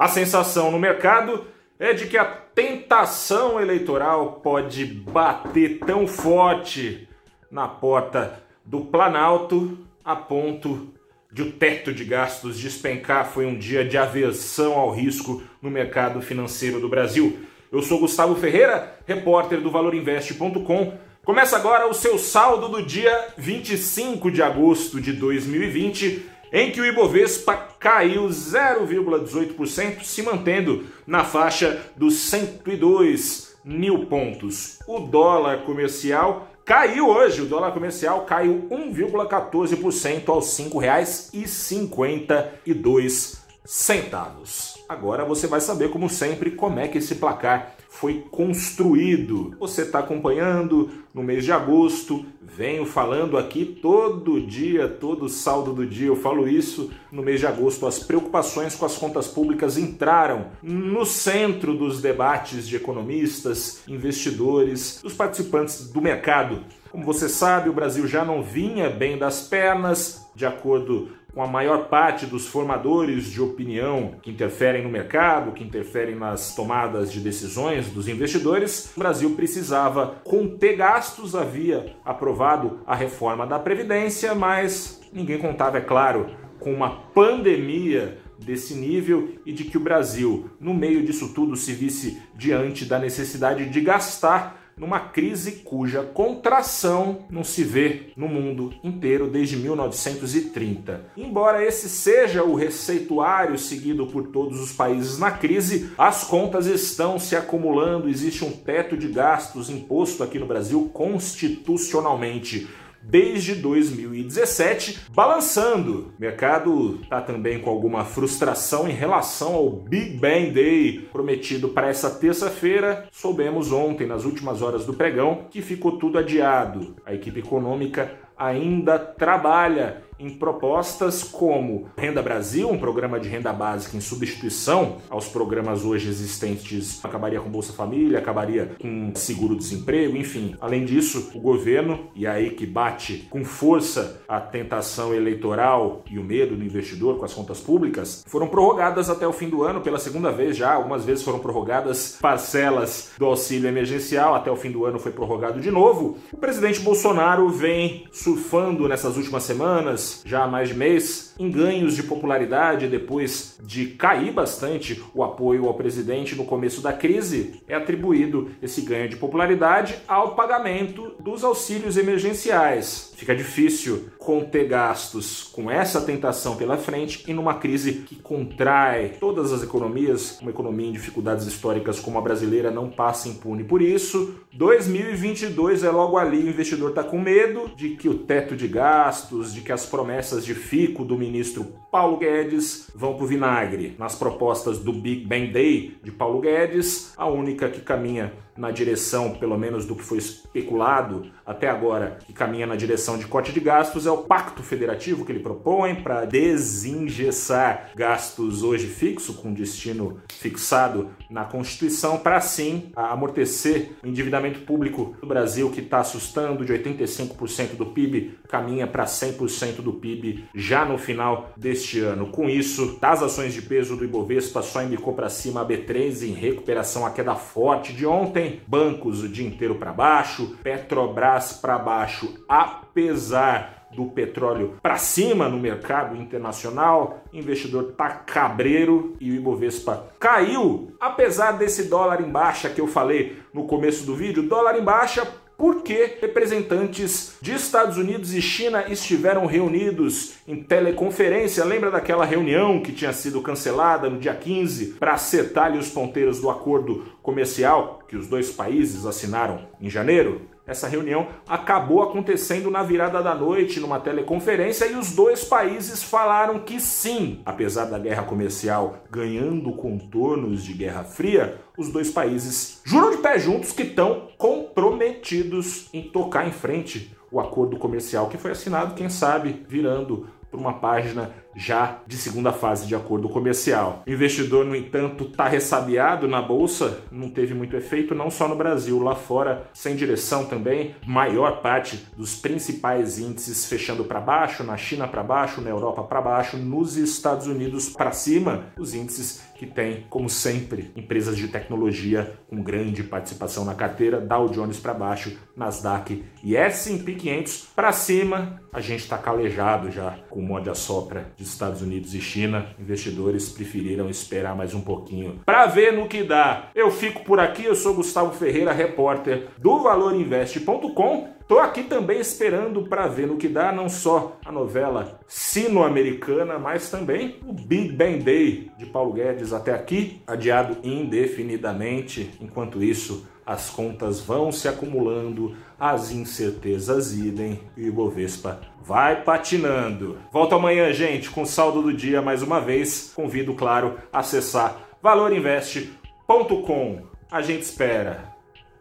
A sensação no mercado é de que a tentação eleitoral pode bater tão forte na porta do Planalto a ponto de o teto de gastos despencar. Foi um dia de aversão ao risco no mercado financeiro do Brasil. Eu sou Gustavo Ferreira, repórter do ValorInvest.com. Começa agora o seu saldo do dia 25 de agosto de 2020, em que o Ibovespa caiu 0,18%, se mantendo na faixa dos 102 mil pontos. O dólar comercial caiu hoje, o dólar comercial caiu 1,14% aos R$ 5,52 centavos. Agora você vai saber, como sempre, como é que esse placar foi construído. Você está acompanhando no mês de agosto, venho falando aqui todo dia, todo saldo do dia, eu falo isso. No mês de agosto, as preocupações com as contas públicas entraram no centro dos debates de economistas, investidores, dos participantes do mercado. Como você sabe, o Brasil já não vinha bem das pernas, de acordo com a maior parte dos formadores de opinião que interferem no mercado, que interferem nas tomadas de decisões dos investidores, o Brasil precisava conter gastos, havia aprovado a reforma da Previdência, mas ninguém contava, é claro, com uma pandemia desse nível e de que o Brasil, no meio disso tudo, se visse diante da necessidade de gastar numa crise cuja contração não se vê no mundo inteiro desde 1930. Embora esse seja o receituário seguido por todos os países na crise, as contas estão se acumulando, existe um teto de gastos imposto aqui no Brasil constitucionalmente desde 2017, balançando. O mercado está também com alguma frustração em relação ao Big Bang Day prometido para essa terça-feira. Soubemos ontem, nas últimas horas do pregão, que ficou tudo adiado. A equipe econômica ainda trabalha em propostas como Renda Brasil, um programa de renda básica em substituição aos programas hoje existentes, acabaria com Bolsa Família, acabaria com seguro-desemprego, enfim. Além disso, o governo, e aí que bate com força a tentação eleitoral e o medo do investidor com as contas públicas, foram prorrogadas até o fim do ano pela segunda vez já, algumas vezes foram prorrogadas parcelas do auxílio emergencial, até o fim do ano foi prorrogado de novo. O presidente Bolsonaro vem surfando nessas últimas semanas já há mais de mês em ganhos de popularidade depois de cair bastante o apoio ao presidente no começo da crise, é atribuído esse ganho de popularidade ao pagamento dos auxílios emergenciais. Fica difícil conter gastos com essa tentação pela frente e numa crise que contrai todas as economias, uma economia em dificuldades históricas como a brasileira não passa impune por isso. 2022 é logo ali, o investidor está com medo de que o teto de gastos, de que as promessas de fico do ministro Paulo Guedes vão para o vinagre. Nas propostas do Big Bang Day de Paulo Guedes, a única que caminha na direção, pelo menos do que foi especulado até agora, que caminha na direção de corte de gastos, é o pacto federativo que ele propõe para desengessar gastos hoje fixo, com destino fixado na Constituição, para assim amortecer o endividamento público do Brasil, que está assustando de 85% do PIB, caminha para 100% do PIB já no final deste ano. Com isso, das ações de peso do Ibovespa só indicou para cima a B3 em recuperação à queda forte de ontem. Bancos o dia inteiro para baixo, Petrobras para baixo, apesar do petróleo para cima no mercado internacional, investidor tá cabreiro e o Ibovespa caiu, apesar desse dólar em baixa que eu falei no começo do vídeo, dólar em baixa porque representantes de Estados Unidos e China estiveram reunidos em teleconferência. Lembra daquela reunião que tinha sido cancelada no dia 15 para acertar os ponteiros do acordo comercial que os dois países assinaram em janeiro? Essa reunião acabou acontecendo na virada da noite numa teleconferência e os dois países falaram que sim, apesar da guerra comercial ganhando contornos de Guerra Fria, os dois países juram de pé juntos que estão comprometidos em tocar em frente o acordo comercial que foi assinado, quem sabe, virando para uma página já de segunda fase de acordo comercial. O investidor, no entanto, está ressabiado na bolsa, não teve muito efeito, não só no Brasil, lá fora, sem direção também. Maior parte dos principais índices fechando para baixo, na China para baixo, na Europa para baixo, nos Estados Unidos para cima, os índices que têm, como sempre, empresas de tecnologia com grande participação na carteira, Dow Jones para baixo, Nasdaq e S&P 500 para cima. A gente está calejado já com o mod assopra de Estados Unidos e China. Investidores preferiram esperar mais um pouquinho para ver no que dá. Eu fico por aqui, eu sou Gustavo Ferreira, repórter do valorinvest.com Tô aqui também esperando para ver no que dá não só a novela sino-americana, mas também o Big Bang Day de Paulo Guedes até aqui, adiado indefinidamente. Enquanto isso, as contas vão se acumulando, as incertezas idem e o Ibovespa vai patinando. Volto amanhã, gente, com saldo do dia mais uma vez. Convido, claro, a acessar valorinvest.com. A gente espera.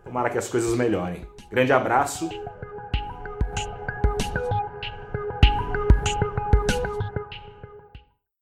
Tomara que as coisas melhorem. Grande abraço